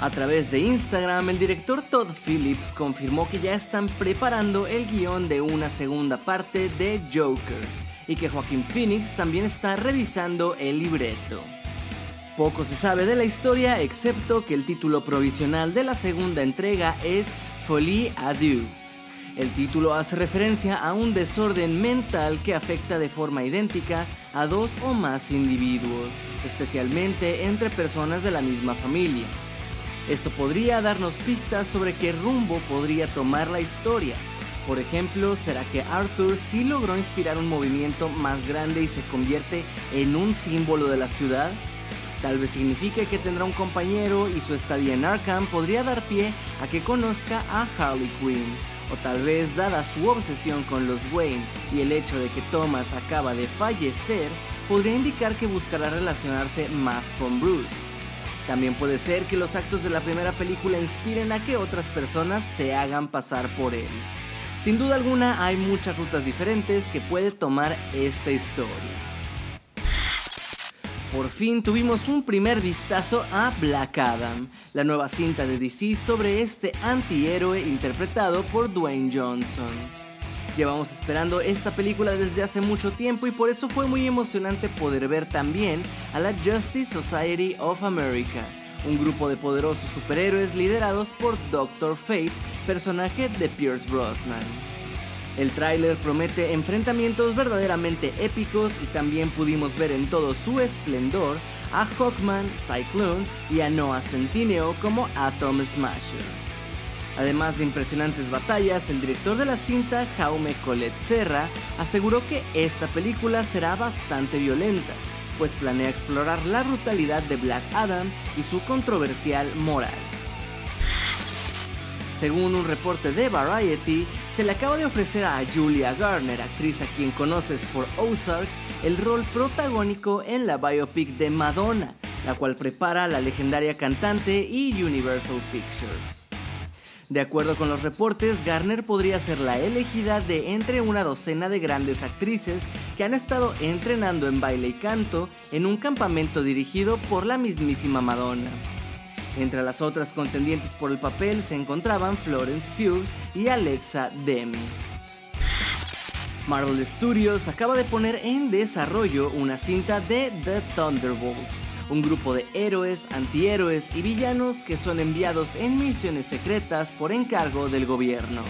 A través de Instagram, el director Todd Phillips confirmó que ya están preparando el guion de una segunda parte de Joker y que Joaquín Phoenix también está revisando el libreto. Poco se sabe de la historia excepto que el título provisional de la segunda entrega es Folie Deux. El título hace referencia a un desorden mental que afecta de forma idéntica a dos o más individuos, especialmente entre personas de la misma familia. Esto podría darnos pistas sobre qué rumbo podría tomar la historia. Por ejemplo, ¿será que Arthur sí logró inspirar un movimiento más grande y se convierte en un símbolo de la ciudad? Tal vez signifique que tendrá un compañero y su estadía en Arkham podría dar pie a que conozca a Harley Quinn o tal vez dada su obsesión con los Wayne y el hecho de que Thomas acaba de fallecer, podría indicar que buscará relacionarse más con Bruce. También puede ser que los actos de la primera película inspiren a que otras personas se hagan pasar por él. Sin duda alguna hay muchas rutas diferentes que puede tomar esta historia. Por fin tuvimos un primer vistazo a Black Adam, la nueva cinta de DC sobre este antihéroe interpretado por Dwayne Johnson. Llevamos esperando esta película desde hace mucho tiempo y por eso fue muy emocionante poder ver también a la Justice Society of America, un grupo de poderosos superhéroes liderados por Doctor Fate, personaje de Pierce Brosnan. El tráiler promete enfrentamientos verdaderamente épicos y también pudimos ver en todo su esplendor a Hawkman, Cyclone y a Noah Centineo como Atom Smasher. Además de impresionantes batallas, el director de la cinta, Jaume Colette Serra, aseguró que esta película será bastante violenta, pues planea explorar la brutalidad de Black Adam y su controversial moral. Según un reporte de Variety, se le acaba de ofrecer a Julia Garner, actriz a quien conoces por Ozark, el rol protagónico en la biopic de Madonna, la cual prepara la legendaria cantante y Universal Pictures. De acuerdo con los reportes, Garner podría ser la elegida de entre una docena de grandes actrices que han estado entrenando en baile y canto en un campamento dirigido por la mismísima Madonna. Entre las otras contendientes por el papel se encontraban Florence Pugh y Alexa Demi. Marvel Studios acaba de poner en desarrollo una cinta de The Thunderbolts, un grupo de héroes, antihéroes y villanos que son enviados en misiones secretas por encargo del gobierno.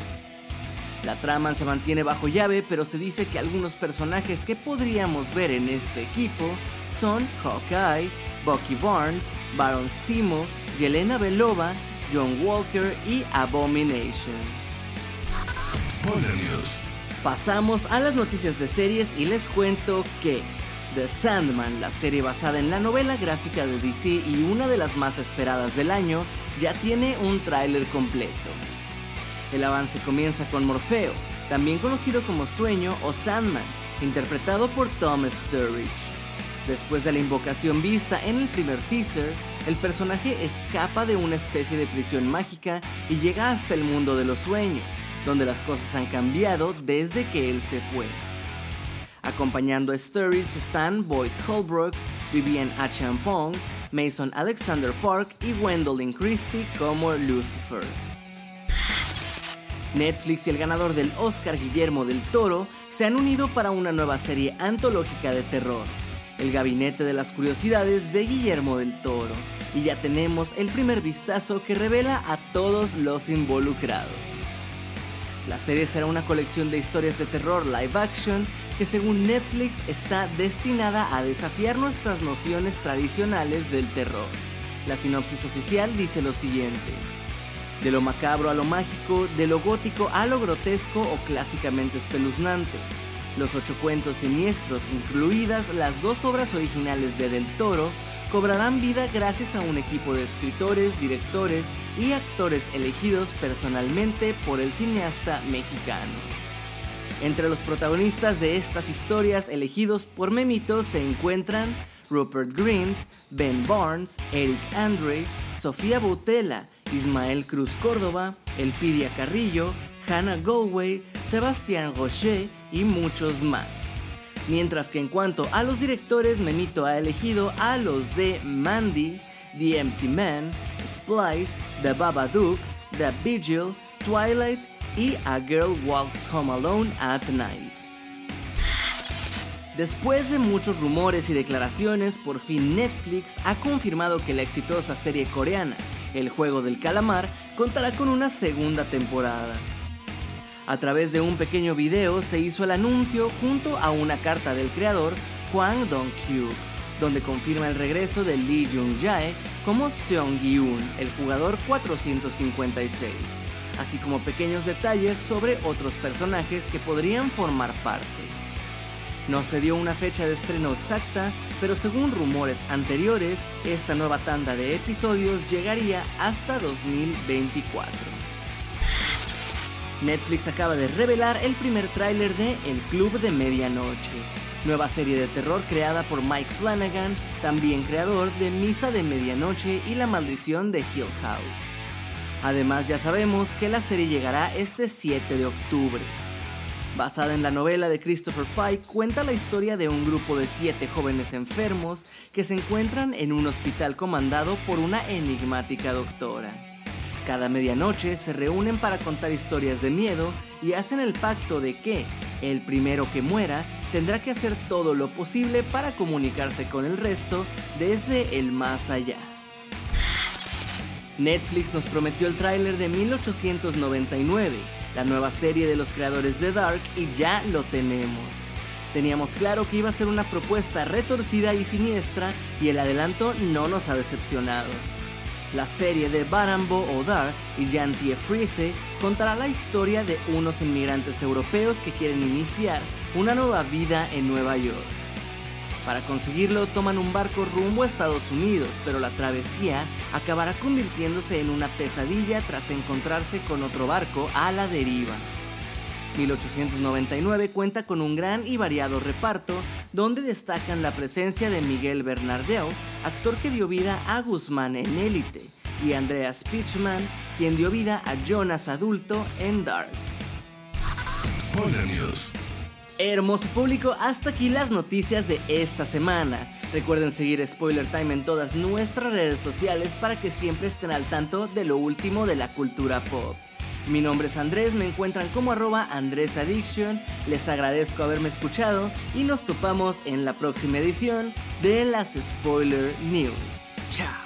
La trama se mantiene bajo llave, pero se dice que algunos personajes que podríamos ver en este equipo son Hawkeye, Bucky Barnes, Baron Simo, Yelena Belova, John Walker y Abomination. Spoiler News. Pasamos a las noticias de series y les cuento que The Sandman, la serie basada en la novela gráfica de DC y una de las más esperadas del año, ya tiene un tráiler completo. El avance comienza con Morfeo, también conocido como Sueño o Sandman, interpretado por Tom Sturridge. Después de la invocación vista en el primer teaser, el personaje escapa de una especie de prisión mágica y llega hasta el mundo de los sueños, donde las cosas han cambiado desde que él se fue. Acompañando a Sturridge están Boyd Holbrook, Vivian Achampong, Mason Alexander Park y Gwendolyn Christie como Lucifer. Netflix y el ganador del Oscar Guillermo del Toro se han unido para una nueva serie antológica de terror, El Gabinete de las Curiosidades de Guillermo del Toro, y ya tenemos el primer vistazo que revela a todos los involucrados. La serie será una colección de historias de terror live action que según Netflix está destinada a desafiar nuestras nociones tradicionales del terror. La sinopsis oficial dice lo siguiente. De lo macabro a lo mágico, de lo gótico a lo grotesco o clásicamente espeluznante. Los ocho cuentos siniestros, incluidas las dos obras originales de Del Toro, cobrarán vida gracias a un equipo de escritores, directores y actores elegidos personalmente por el cineasta mexicano. Entre los protagonistas de estas historias elegidos por Memito se encuentran Rupert Grint, Ben Barnes, Eric Andre, Sofía Boutella, Ismael Cruz Córdoba, Elpidia Carrillo, Hannah Galway, Sebastián Rocher y muchos más. Mientras que en cuanto a los directores, Memito ha elegido a los de Mandy, The Empty Man, Splice, The Babadook, The Vigil, Twilight y A Girl Walks Home Alone at Night. Después de muchos rumores y declaraciones, por fin Netflix ha confirmado que la exitosa serie coreana, El Juego del Calamar, contará con una segunda temporada. A través de un pequeño video se hizo el anuncio junto a una carta del creador, Hwang Dong-kyu, donde confirma el regreso de Lee Jung-jae como Seong Gi-un, el jugador 456 así como pequeños detalles sobre otros personajes que podrían formar parte. No se dio una fecha de estreno exacta, pero según rumores anteriores, esta nueva tanda de episodios llegaría hasta 2024. Netflix acaba de revelar el primer tráiler de El Club de Medianoche, nueva serie de terror creada por Mike Flanagan, también creador de Misa de Medianoche y La Maldición de Hill House. Además ya sabemos que la serie llegará este 7 de octubre. Basada en la novela de Christopher Pike, cuenta la historia de un grupo de siete jóvenes enfermos que se encuentran en un hospital comandado por una enigmática doctora. Cada medianoche se reúnen para contar historias de miedo y hacen el pacto de que el primero que muera tendrá que hacer todo lo posible para comunicarse con el resto desde el más allá. Netflix nos prometió el tráiler de 1899, la nueva serie de los creadores de Dark, y ya lo tenemos. Teníamos claro que iba a ser una propuesta retorcida y siniestra, y el adelanto no nos ha decepcionado. La serie de Barambo o Dark y Jantie Friese contará la historia de unos inmigrantes europeos que quieren iniciar una nueva vida en Nueva York. Para conseguirlo toman un barco rumbo a Estados Unidos, pero la travesía acabará convirtiéndose en una pesadilla tras encontrarse con otro barco a la deriva. 1899 cuenta con un gran y variado reparto, donde destacan la presencia de Miguel Bernardeo, actor que dio vida a Guzmán en Élite, y Andreas Pitchman, quien dio vida a Jonas adulto en Dark. Spoiler News. Hermoso público, hasta aquí las noticias de esta semana. Recuerden seguir Spoiler Time en todas nuestras redes sociales para que siempre estén al tanto de lo último de la cultura pop. Mi nombre es Andrés, me encuentran como arroba Andrés Addiction, les agradezco haberme escuchado y nos topamos en la próxima edición de las Spoiler News. Chao.